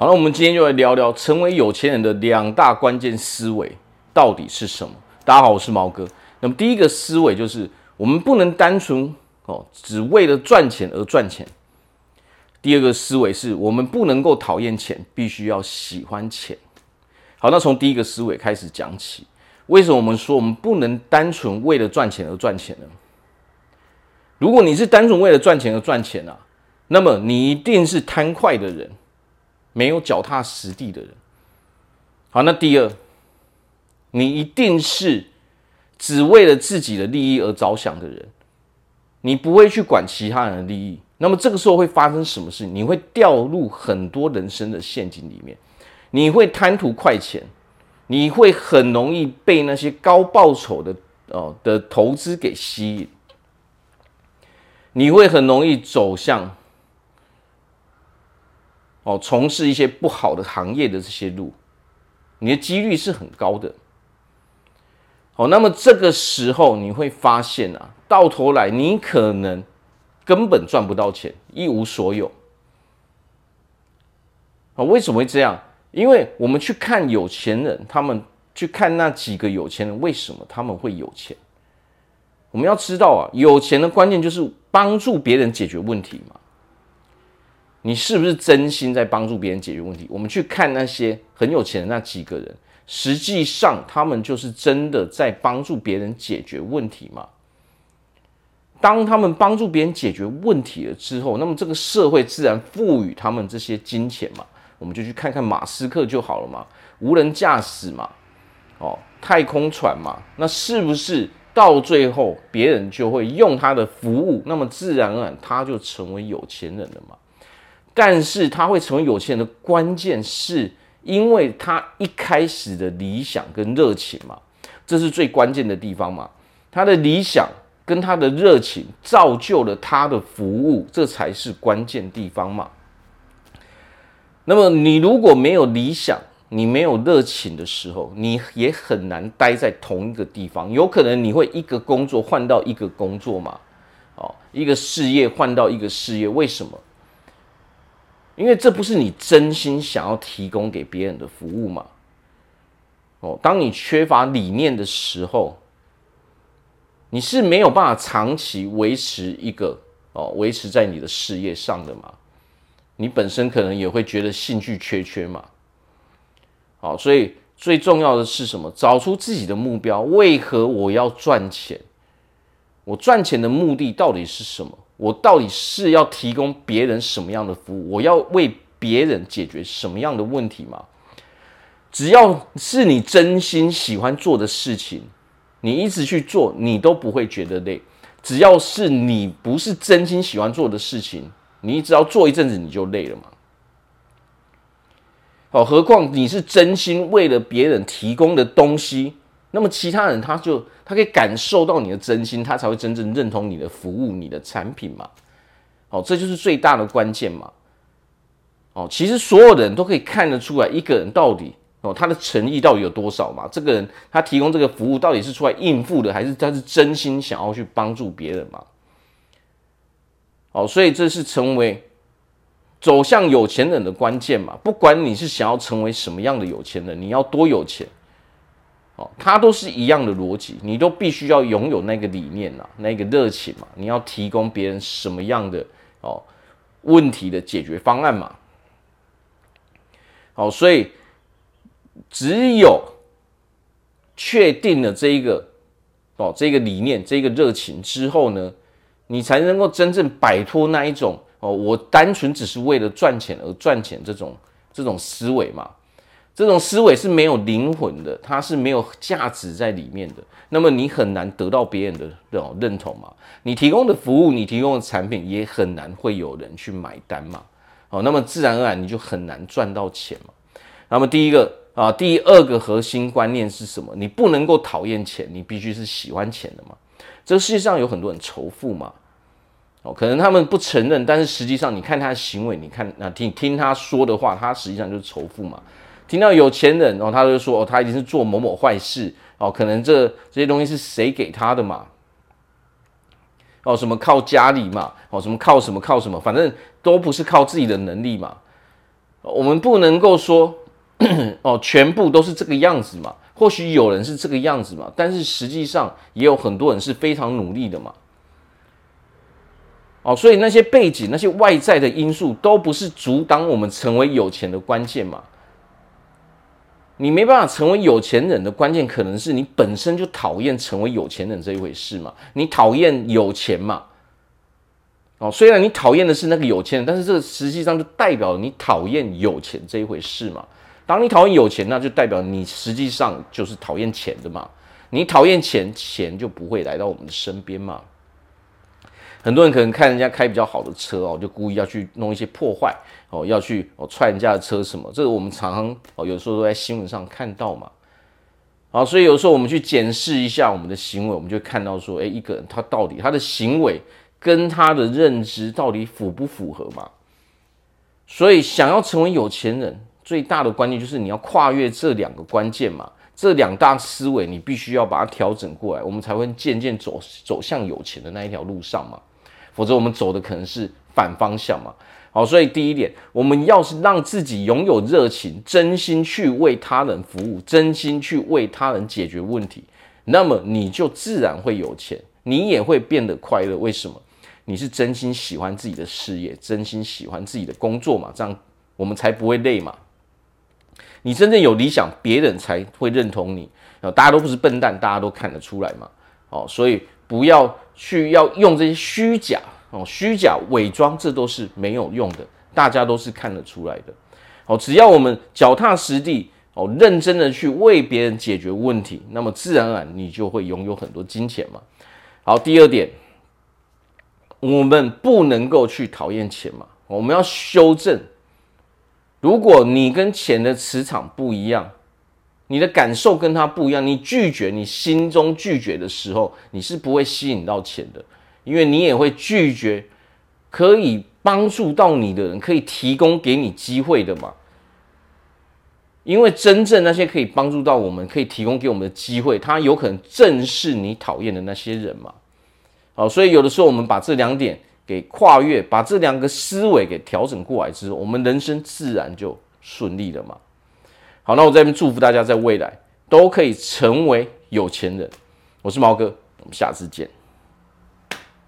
好，那我们今天就来聊聊成为有钱人的两大关键思维到底是什么？大家好，我是毛哥。那么第一个思维就是，我们不能单纯哦，只为了赚钱而赚钱。第二个思维是我们不能够讨厌钱，必须要喜欢钱。好，那从第一个思维开始讲起。为什么我们说我们不能单纯为了赚钱而赚钱呢？如果你是单纯为了赚钱而赚钱啊，那么你一定是贪快的人。没有脚踏实地的人，好，那第二，你一定是只为了自己的利益而着想的人，你不会去管其他人的利益。那么这个时候会发生什么事？你会掉入很多人生的陷阱里面，你会贪图快钱，你会很容易被那些高报酬的哦的投资给吸引，你会很容易走向。哦，从事一些不好的行业的这些路，你的几率是很高的。哦，那么这个时候你会发现啊，到头来你可能根本赚不到钱，一无所有。啊，为什么会这样？因为我们去看有钱人，他们去看那几个有钱人，为什么他们会有钱？我们要知道啊，有钱的关键就是帮助别人解决问题嘛。你是不是真心在帮助别人解决问题？我们去看那些很有钱的那几个人，实际上他们就是真的在帮助别人解决问题嘛？当他们帮助别人解决问题了之后，那么这个社会自然赋予他们这些金钱嘛？我们就去看看马斯克就好了嘛，无人驾驶嘛，哦，太空船嘛，那是不是到最后别人就会用他的服务？那么自然而然他就成为有钱人了嘛？但是他会成为有钱人的关键，是因为他一开始的理想跟热情嘛，这是最关键的地方嘛。他的理想跟他的热情造就了他的服务，这才是关键地方嘛。那么你如果没有理想，你没有热情的时候，你也很难待在同一个地方。有可能你会一个工作换到一个工作嘛，哦，一个事业换到一个事业，为什么？因为这不是你真心想要提供给别人的服务嘛？哦，当你缺乏理念的时候，你是没有办法长期维持一个哦，维持在你的事业上的嘛？你本身可能也会觉得兴趣缺缺嘛？好，所以最重要的是什么？找出自己的目标。为何我要赚钱？我赚钱的目的到底是什么？我到底是要提供别人什么样的服务？我要为别人解决什么样的问题吗？只要是你真心喜欢做的事情，你一直去做，你都不会觉得累。只要是你不是真心喜欢做的事情，你只要做一阵子你就累了嘛。好，何况你是真心为了别人提供的东西。那么其他人他就他可以感受到你的真心，他才会真正认同你的服务、你的产品嘛。哦，这就是最大的关键嘛。哦，其实所有的人都可以看得出来，一个人到底哦他的诚意到底有多少嘛？这个人他提供这个服务到底是出来应付的，还是他是真心想要去帮助别人嘛？哦，所以这是成为走向有钱人的关键嘛。不管你是想要成为什么样的有钱人，你要多有钱。哦，它都是一样的逻辑，你都必须要拥有那个理念呐，那个热情嘛，你要提供别人什么样的哦问题的解决方案嘛。好，所以只有确定了这一个哦这个理念、这个热情之后呢，你才能够真正摆脱那一种哦，我单纯只是为了赚钱而赚钱这种这种思维嘛。这种思维是没有灵魂的，它是没有价值在里面的。那么你很难得到别人的这种认同嘛？你提供的服务，你提供的产品也很难会有人去买单嘛？哦，那么自然而然你就很难赚到钱嘛。那么第一个啊，第二个核心观念是什么？你不能够讨厌钱，你必须是喜欢钱的嘛。这世界上有很多人仇富嘛，哦，可能他们不承认，但是实际上你看他的行为，你看那听听他说的话，他实际上就是仇富嘛。听到有钱人哦，他就说哦，他一定是做某某坏事哦，可能这这些东西是谁给他的嘛？哦，什么靠家里嘛？哦，什么靠什么靠什么，反正都不是靠自己的能力嘛。我们不能够说 哦，全部都是这个样子嘛。或许有人是这个样子嘛，但是实际上也有很多人是非常努力的嘛。哦，所以那些背景、那些外在的因素都不是阻挡我们成为有钱的关键嘛。你没办法成为有钱人的关键，可能是你本身就讨厌成为有钱人这一回事嘛。你讨厌有钱嘛？哦，虽然你讨厌的是那个有钱人，但是这实际上就代表你讨厌有钱这一回事嘛。当你讨厌有钱，那就代表你实际上就是讨厌钱的嘛。你讨厌钱，钱就不会来到我们的身边嘛。很多人可能看人家开比较好的车哦，就故意要去弄一些破坏哦，要去哦踹人家的车什么。这个我们常常哦有时候都在新闻上看到嘛。好，所以有时候我们去检视一下我们的行为，我们就看到说，诶，一个人他到底他的行为跟他的认知到底符不符合嘛？所以想要成为有钱人。最大的关键就是你要跨越这两个关键嘛，这两大思维你必须要把它调整过来，我们才会渐渐走走向有钱的那一条路上嘛，否则我们走的可能是反方向嘛。好，所以第一点，我们要是让自己拥有热情，真心去为他人服务，真心去为他人解决问题，那么你就自然会有钱，你也会变得快乐。为什么？你是真心喜欢自己的事业，真心喜欢自己的工作嘛，这样我们才不会累嘛。你真正有理想，别人才会认同你。大家都不是笨蛋，大家都看得出来嘛。哦，所以不要去要用这些虚假哦，虚假伪装，这都是没有用的。大家都是看得出来的。哦，只要我们脚踏实地哦，认真的去为别人解决问题，那么自然而然你就会拥有很多金钱嘛。好，第二点，我们不能够去讨厌钱嘛，我们要修正。如果你跟钱的磁场不一样，你的感受跟他不一样，你拒绝，你心中拒绝的时候，你是不会吸引到钱的，因为你也会拒绝可以帮助到你的人，可以提供给你机会的嘛。因为真正那些可以帮助到我们，可以提供给我们的机会，他有可能正是你讨厌的那些人嘛。好，所以有的时候我们把这两点。给跨越，把这两个思维给调整过来之后，我们人生自然就顺利了嘛。好，那我在这边祝福大家，在未来都可以成为有钱人。我是毛哥，我们下次见。